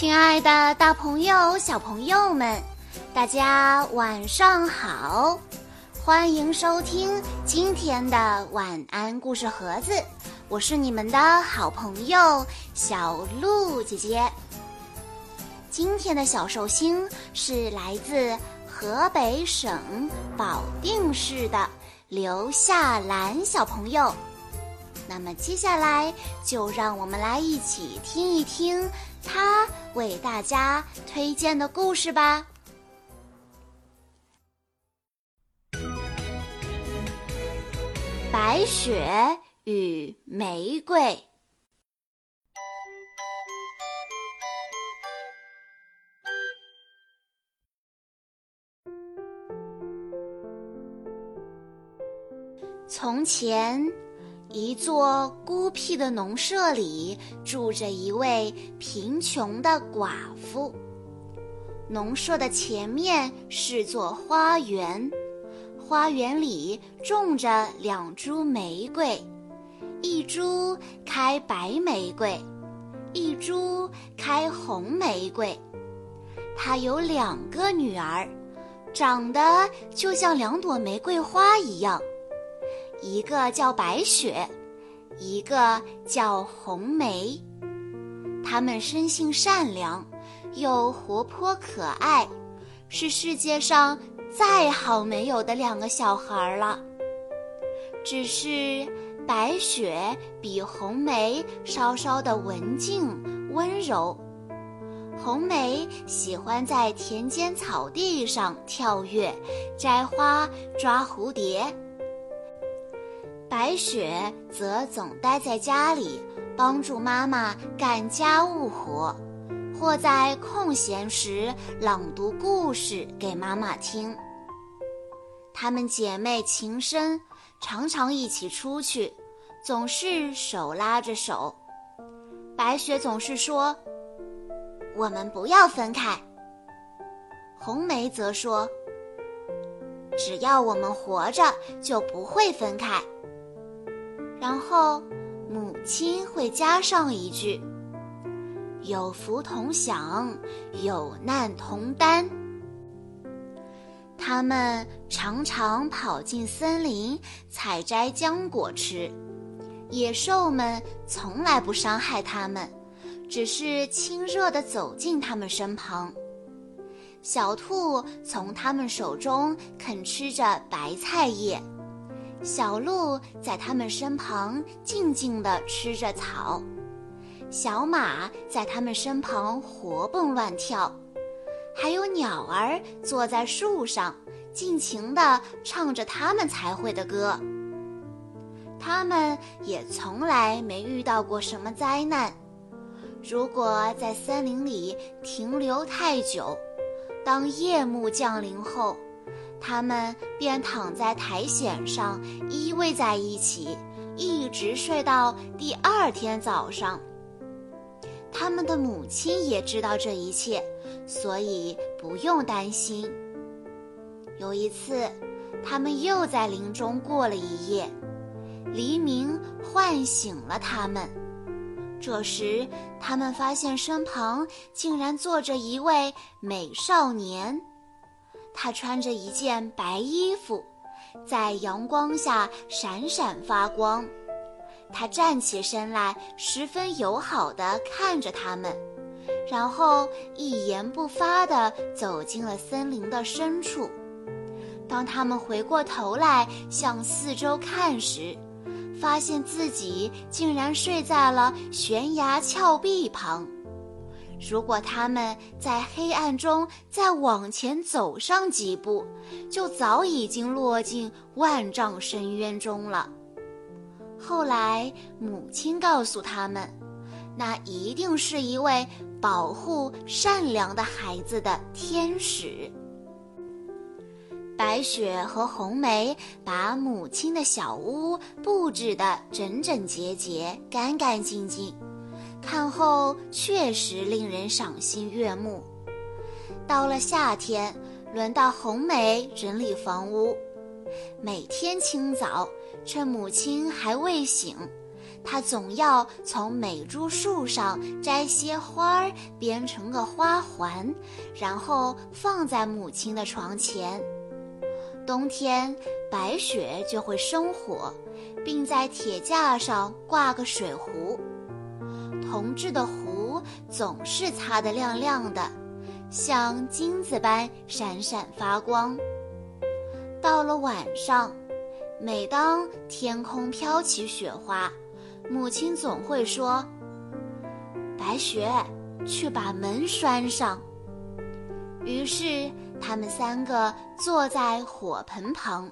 亲爱的，大朋友、小朋友们，大家晚上好！欢迎收听今天的晚安故事盒子，我是你们的好朋友小鹿姐姐。今天的小寿星是来自河北省保定市的刘夏兰小朋友。那么接下来就让我们来一起听一听他为大家推荐的故事吧。白雪与玫瑰。从前。一座孤僻的农舍里住着一位贫穷的寡妇。农舍的前面是座花园，花园里种着两株玫瑰，一株开白玫瑰，一株开红玫瑰。她有两个女儿，长得就像两朵玫瑰花一样。一个叫白雪，一个叫红梅，他们生性善良，又活泼可爱，是世界上再好没有的两个小孩了。只是白雪比红梅稍稍的文静温柔，红梅喜欢在田间草地上跳跃、摘花、抓蝴蝶。白雪则总待在家里，帮助妈妈干家务活，或在空闲时朗读故事给妈妈听。她们姐妹情深，常常一起出去，总是手拉着手。白雪总是说：“我们不要分开。”红梅则说：“只要我们活着，就不会分开。”然后，母亲会加上一句：“有福同享，有难同担。”他们常常跑进森林采摘浆果吃，野兽们从来不伤害他们，只是亲热地走进他们身旁。小兔从他们手中啃吃着白菜叶。小鹿在它们身旁静静地吃着草，小马在它们身旁活蹦乱跳，还有鸟儿坐在树上，尽情地唱着它们才会的歌。他们也从来没遇到过什么灾难。如果在森林里停留太久，当夜幕降临后。他们便躺在苔藓上依偎在一起，一直睡到第二天早上。他们的母亲也知道这一切，所以不用担心。有一次，他们又在林中过了一夜，黎明唤醒了他们。这时，他们发现身旁竟然坐着一位美少年。他穿着一件白衣服，在阳光下闪闪发光。他站起身来，十分友好地看着他们，然后一言不发地走进了森林的深处。当他们回过头来向四周看时，发现自己竟然睡在了悬崖峭壁旁。如果他们在黑暗中再往前走上几步，就早已经落进万丈深渊中了。后来，母亲告诉他们，那一定是一位保护善良的孩子的天使。白雪和红梅把母亲的小屋布置得整整洁洁、干干净净。看后确实令人赏心悦目。到了夏天，轮到红梅整理房屋。每天清早，趁母亲还未醒，她总要从每株树上摘些花儿，编成个花环，然后放在母亲的床前。冬天，白雪就会生火，并在铁架上挂个水壶。铜制的壶总是擦得亮亮的，像金子般闪闪发光。到了晚上。每当天空飘起雪花，母亲总会说：“白雪，去把门拴上。”于是他们三个坐在火盆旁，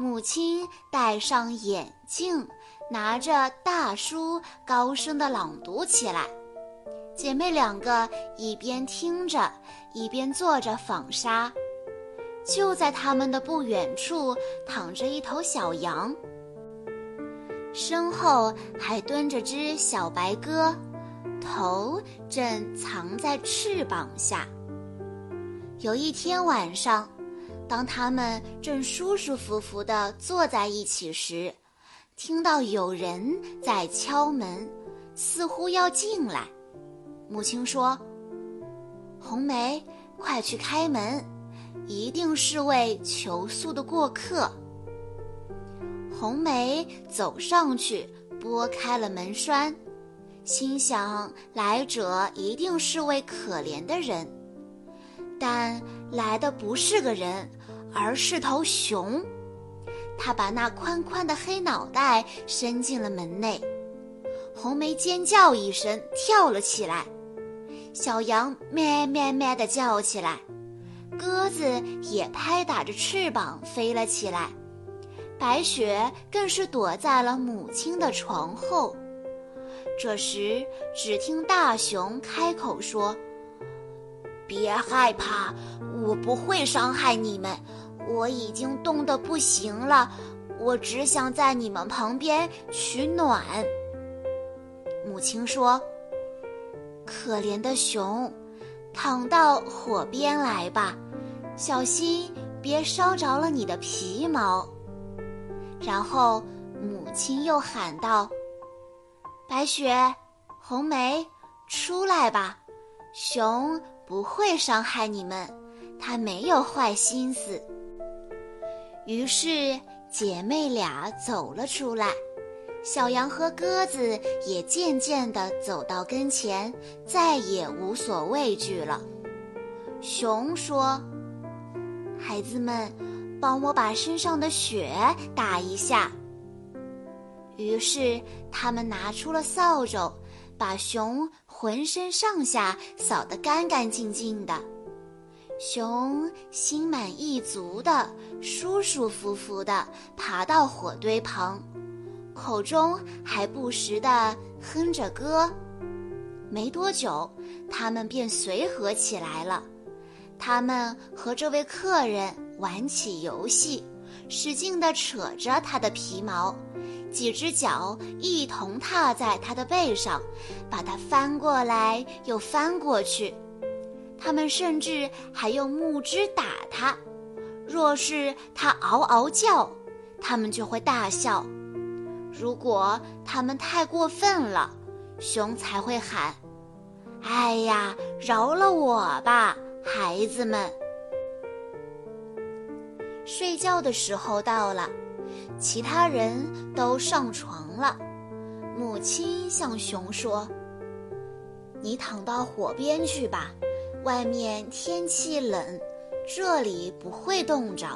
母亲戴上眼镜，拿着大书，高声地朗读起来。姐妹两个一边听着，一边做着纺纱。就在他们的不远处，躺着一头小羊，身后还蹲着只小白鸽，头正藏在翅膀下。有一天晚上，当他们正舒舒服服地坐在一起时，听到有人在敲门，似乎要进来。母亲说：“红梅，快去开门。”一定是位求宿的过客。红梅走上去，拨开了门栓，心想来者一定是位可怜的人。但来的不是个人，而是头熊。他把那宽宽的黑脑袋伸进了门内。红梅尖叫一声，跳了起来。小羊咩咩咩地叫起来。鸽子也拍打着翅膀飞了起来，白雪更是躲在了母亲的床后。这时，只听大熊开口说：“别害怕，我不会伤害你们。我已经冻得不行了，我只想在你们旁边取暖。”母亲说：“可怜的熊，躺到火边来吧。”小心别烧着了你的皮毛。然后母亲又喊道：“白雪，红梅，出来吧，熊不会伤害你们，它没有坏心思。”于是姐妹俩走了出来，小羊和鸽子也渐渐地走到跟前，再也无所畏惧了。熊说。孩子们，帮我把身上的雪打一下。于是他们拿出了扫帚，把熊浑身上下扫得干干净净的。熊心满意足的、舒舒服服的爬到火堆旁，口中还不时的哼着歌。没多久，他们便随和起来了。他们和这位客人玩起游戏，使劲地扯着他的皮毛，几只脚一同踏在他的背上，把他翻过来又翻过去。他们甚至还用木枝打他，若是他嗷嗷叫，他们就会大笑；如果他们太过分了，熊才会喊：“哎呀，饶了我吧！”孩子们，睡觉的时候到了，其他人都上床了。母亲向熊说：“你躺到火边去吧，外面天气冷，这里不会冻着。”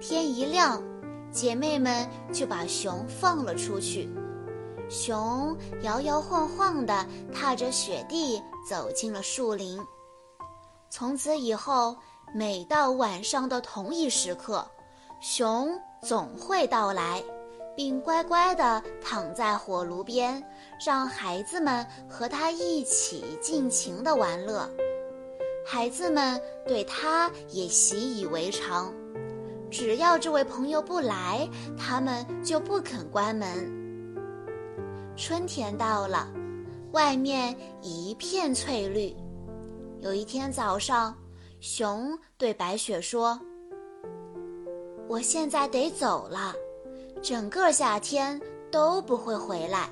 天一亮，姐妹们就把熊放了出去。熊摇摇晃晃地踏着雪地走进了树林。从此以后，每到晚上的同一时刻，熊总会到来，并乖乖地躺在火炉边，让孩子们和他一起尽情地玩乐。孩子们对他也习以为常，只要这位朋友不来，他们就不肯关门。春天到了，外面一片翠绿。有一天早上，熊对白雪说：“我现在得走了，整个夏天都不会回来。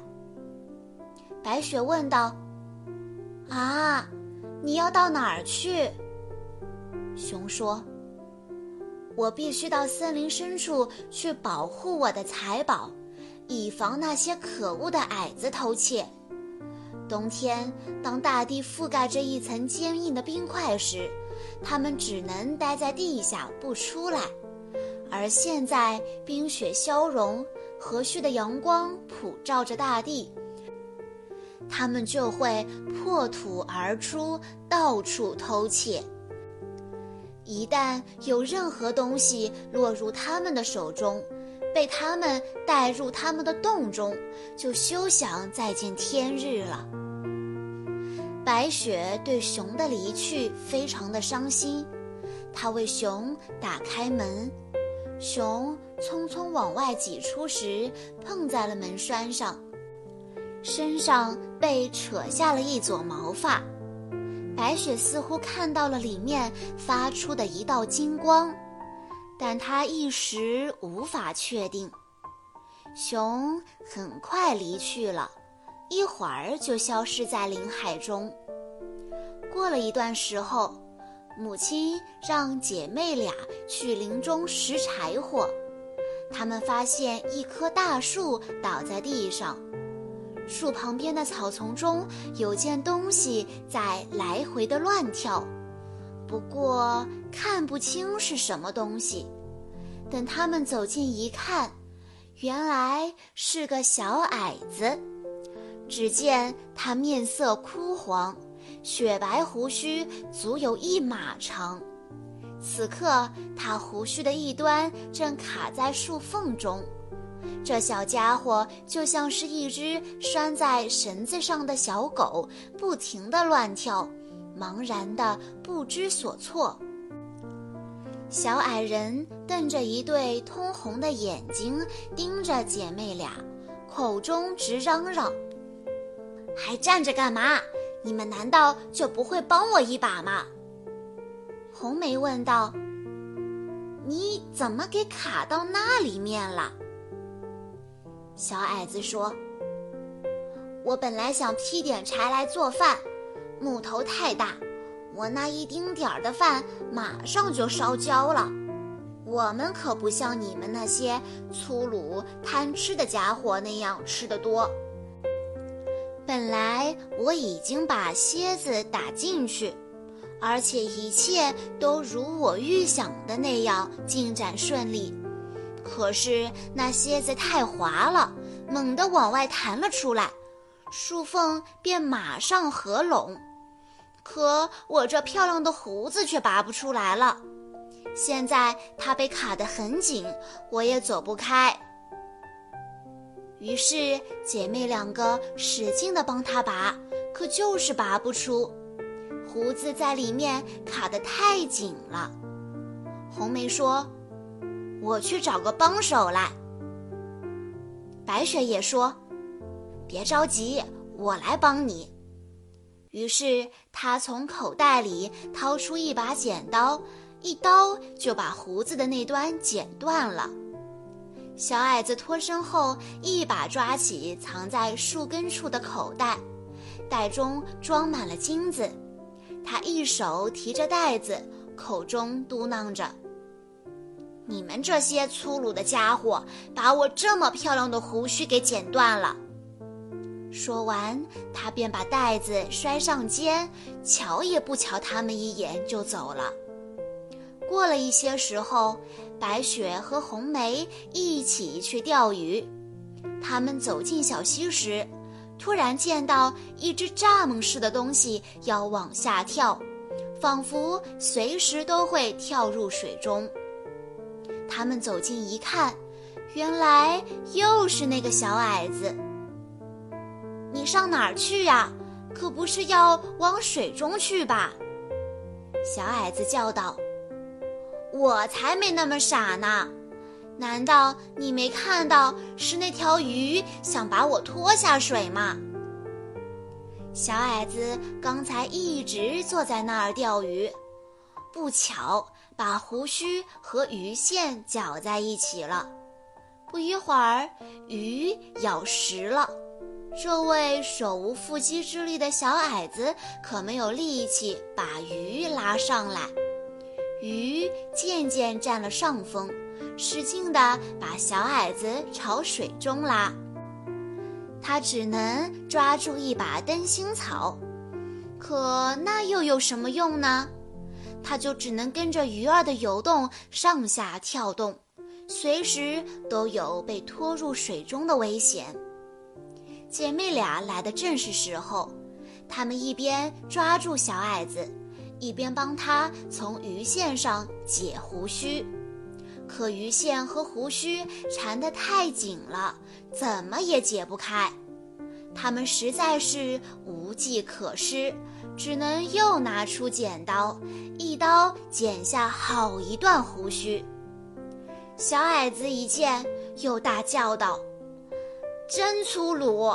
白雪问道：“啊，你要到哪儿去？”熊说：“我必须到森林深处去保护我的财宝，以防那些可恶的矮子偷窃。冬天，当大地覆盖着一层坚硬的冰块时，它们只能待在地下不出来。而现在，冰雪消融，和煦的阳光普照着大地，它们就会破土而出，到处偷窃。”一旦有任何东西落入他们的手中，被他们带入他们的洞中，就休想再见天日了。白雪对熊的离去非常的伤心，她为熊打开门，熊匆匆往外挤出时碰在了门栓上，身上被扯下了一撮毛发。白雪似乎看到了里面发出的一道金光，但她一时无法确定。熊很快离去了，一会儿就消失在林海中。过了一段时候，母亲让姐妹俩去林中拾柴火，他们发现一棵大树倒在地上。树旁边的草丛中有件东西在来回的乱跳，不过看不清是什么东西。等他们走近一看，原来是个小矮子。只见他面色枯黄，雪白胡须足有一码长。此刻，他胡须的一端正卡在树缝中。这小家伙就像是一只拴在绳子上的小狗，不停地乱跳，茫然的不知所措。小矮人瞪着一对通红的眼睛盯着姐妹俩，口中直嚷嚷：“还站着干嘛？你们难道就不会帮我一把吗？”红梅问道：“你怎么给卡到那里面了？”小矮子说：“我本来想劈点柴来做饭，木头太大，我那一丁点儿的饭马上就烧焦了。我们可不像你们那些粗鲁贪吃的家伙那样吃得多。本来我已经把蝎子打进去，而且一切都如我预想的那样进展顺利。”可是那蝎子太滑了，猛地往外弹了出来，树缝便马上合拢。可我这漂亮的胡子却拔不出来了。现在它被卡得很紧，我也走不开。于是姐妹两个使劲地帮它拔，可就是拔不出，胡子在里面卡得太紧了。红梅说。我去找个帮手来。白雪也说：“别着急，我来帮你。”于是他从口袋里掏出一把剪刀，一刀就把胡子的那端剪断了。小矮子脱身后，一把抓起藏在树根处的口袋，袋中装满了金子。他一手提着袋子，口中嘟囔着。你们这些粗鲁的家伙，把我这么漂亮的胡须给剪断了。说完，他便把袋子摔上肩，瞧也不瞧他们一眼就走了。过了一些时候，白雪和红梅一起去钓鱼。他们走进小溪时，突然见到一只蚱蜢似的东西要往下跳，仿佛随时都会跳入水中。他们走近一看，原来又是那个小矮子。你上哪儿去呀？可不是要往水中去吧？小矮子叫道：“我才没那么傻呢！难道你没看到是那条鱼想把我拖下水吗？”小矮子刚才一直坐在那儿钓鱼，不巧。把胡须和鱼线搅在一起了，不一会儿，鱼咬实了。这位手无缚鸡之力的小矮子可没有力气把鱼拉上来，鱼渐渐占了上风，使劲地把小矮子朝水中拉。他只能抓住一把灯芯草，可那又有什么用呢？他就只能跟着鱼儿的游动上下跳动，随时都有被拖入水中的危险。姐妹俩来的正是时候，她们一边抓住小矮子，一边帮他从鱼线上解胡须。可鱼线和胡须缠得太紧了，怎么也解不开。他们实在是无计可施，只能又拿出剪刀，一刀剪下好一段胡须。小矮子一见，又大叫道。真粗鲁！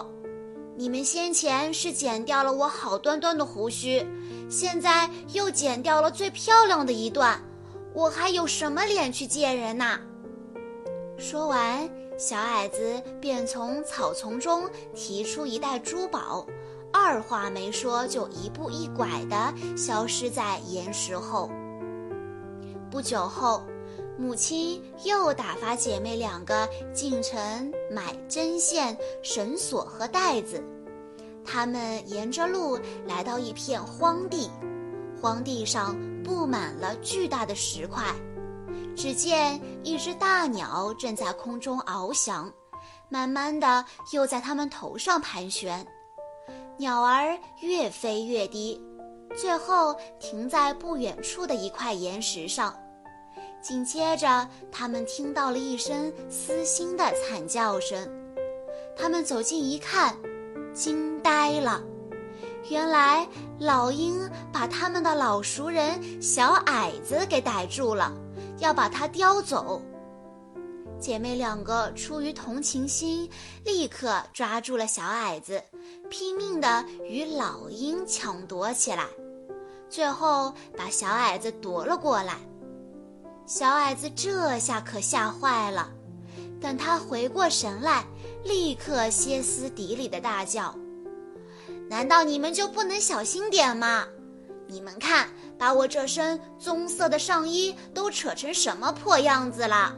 你们先前是剪掉了我好端端的胡须，现在又剪掉了最漂亮的一段，我还有什么脸去见人呐？说完，小矮子便从草丛中提出一袋珠宝，二话没说就一步一拐地消失在岩石后。不久后。母亲又打发姐妹两个进城买针线、绳索和带子。他们沿着路来到一片荒地，荒地上布满了巨大的石块。只见一只大鸟正在空中翱翔，慢慢的又在它们头上盘旋。鸟儿越飞越低，最后停在不远处的一块岩石上。紧接着，他们听到了一声撕心的惨叫声。他们走近一看，惊呆了。原来老鹰把他们的老熟人小矮子给逮住了，要把它叼走。姐妹两个出于同情心，立刻抓住了小矮子，拼命地与老鹰抢夺起来，最后把小矮子夺了过来。小矮子这下可吓坏了，等他回过神来，立刻歇斯底里的大叫：“难道你们就不能小心点吗？你们看，把我这身棕色的上衣都扯成什么破样子了！”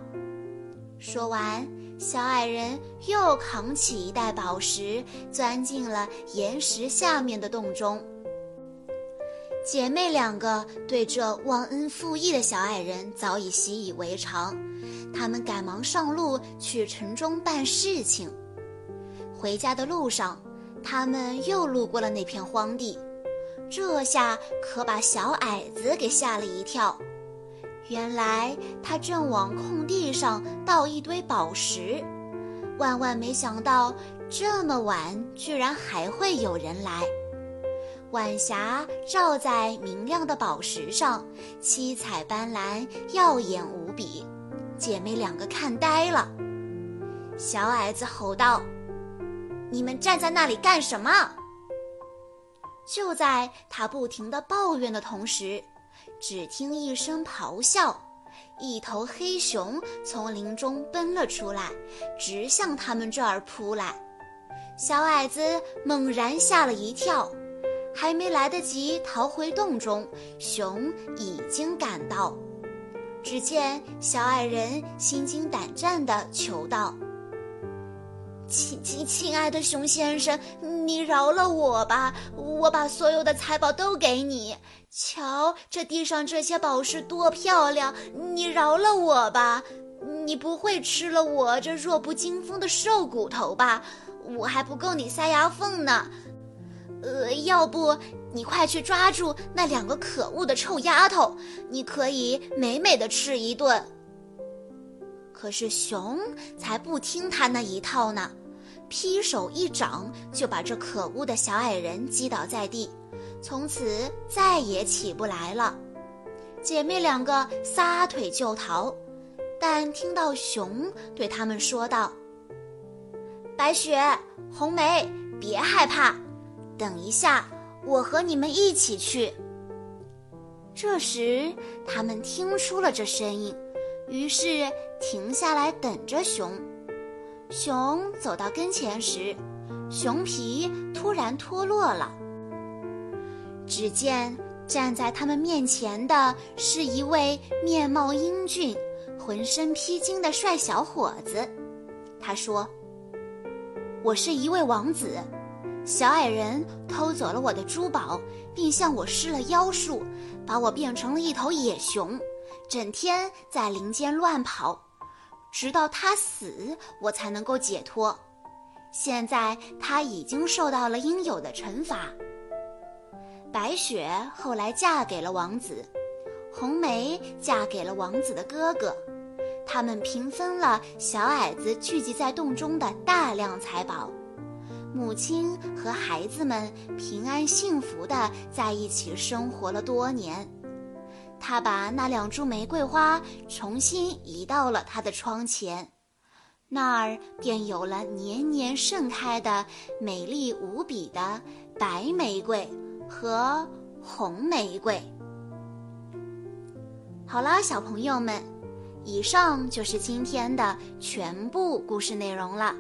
说完，小矮人又扛起一袋宝石，钻进了岩石下面的洞中。姐妹两个对这忘恩负义的小矮人早已习以为常，他们赶忙上路去城中办事情。回家的路上，他们又路过了那片荒地，这下可把小矮子给吓了一跳。原来他正往空地上倒一堆宝石，万万没想到这么晚居然还会有人来。晚霞照在明亮的宝石上，七彩斑斓，耀眼无。姐妹两个看呆了。小矮子吼道：“你们站在那里干什么？”就在他不停地抱怨的同时，只听一声咆哮，一头黑熊从林中奔了出来，直向他们这儿扑来。小矮子猛然吓了一跳。还没来得及逃回洞中，熊已经赶到。只见小矮人心惊胆战地求道：“亲亲亲爱的熊先生，你饶了我吧！我把所有的财宝都给你。瞧，这地上这些宝石多漂亮！你饶了我吧！你不会吃了我这弱不禁风的瘦骨头吧？我还不够你塞牙缝呢。”呃，要不你快去抓住那两个可恶的臭丫头，你可以美美的吃一顿。可是熊才不听他那一套呢，劈手一掌就把这可恶的小矮人击倒在地，从此再也起不来了。姐妹两个撒腿就逃，但听到熊对他们说道：“白雪、红梅，别害怕。”等一下，我和你们一起去。这时，他们听出了这声音，于是停下来等着熊。熊走到跟前时，熊皮突然脱落了。只见站在他们面前的是一位面貌英俊、浑身披金的帅小伙子。他说：“我是一位王子，小矮人偷走了我的珠宝，并向我施了妖术，把我变成了一头野熊，整天在林间乱跑。”直到他死，我才能够解脱。现在他已经受到了应有的惩罚。白雪后来嫁给了王子，红梅嫁给了王子的哥哥，他们平分了小矮子聚集在洞中的大量财宝。母亲和孩子们平安幸福地在一起生活了多年。他把那两株玫瑰花重新移到了他的窗前，那儿便有了年年盛开的美丽无比的白玫瑰和红玫瑰。好啦，小朋友们，以上就是今天的全部故事内容了。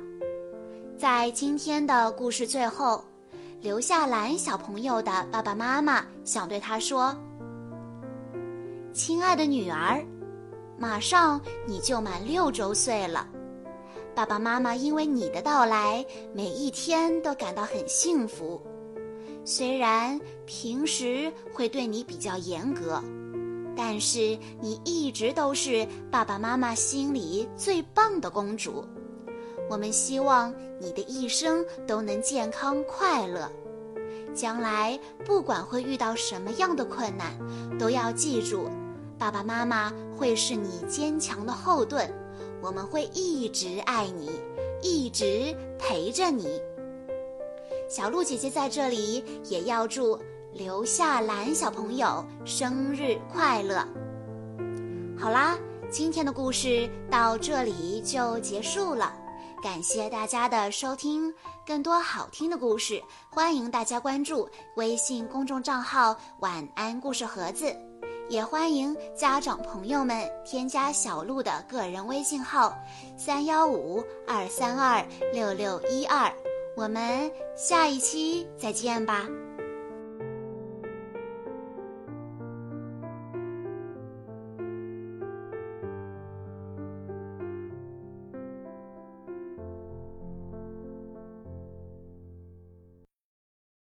在今天的故事最后，刘夏兰小朋友的爸爸妈妈想对他说。亲爱的女儿，马上你就满六周岁了。爸爸妈妈因为你的到来，每一天都感到很幸福。虽然平时会对你比较严格，但是你一直都是爸爸妈妈心里最棒的公主。我们希望你的一生都能健康快乐。将来不管会遇到什么样的困难，都要记住，爸爸妈妈会是你坚强的后盾，我们会一直爱你，一直陪着你。小鹿姐姐在这里也要祝刘夏兰小朋友生日快乐。好啦，今天的故事到这里就结束了。感谢大家的收听，更多好听的故事，欢迎大家关注微信公众账号“晚安故事盒子”，也欢迎家长朋友们添加小鹿的个人微信号“三幺五二三二六六一二”，我们下一期再见吧。